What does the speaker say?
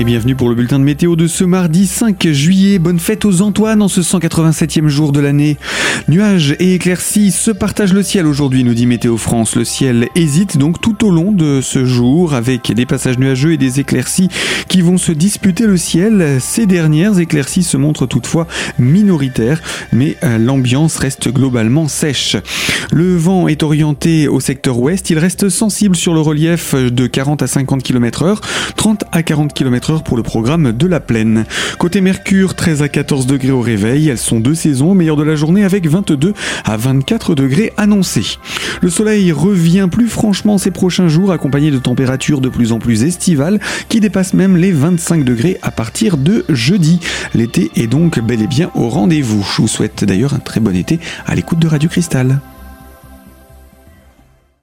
Et bienvenue pour le bulletin de météo de ce mardi 5 juillet. Bonne fête aux Antoines en ce 187e jour de l'année. Nuages et éclaircies se partagent le ciel aujourd'hui, nous dit Météo France. Le ciel hésite donc tout au long de ce jour avec des passages nuageux et des éclaircies qui vont se disputer le ciel. Ces dernières éclaircies se montrent toutefois minoritaires, mais euh, l'ambiance reste globalement sèche. Le vent est orienté au secteur ouest. Il reste sensible sur le relief de 40 à 50 km heure, 30 à 40 km heure pour le programme de la plaine. Côté Mercure, 13 à 14 degrés au réveil. Elles sont deux saisons, meilleure de la journée avec 22 à 24 degrés annoncés. Le soleil revient plus franchement ces prochains jours, accompagné de températures de plus en plus estivales qui dépassent même les 25 degrés à partir de jeudi. L'été est donc bel et bien au rendez-vous. Je vous souhaite d'ailleurs un très bon été à l'écoute de Radio Cristal.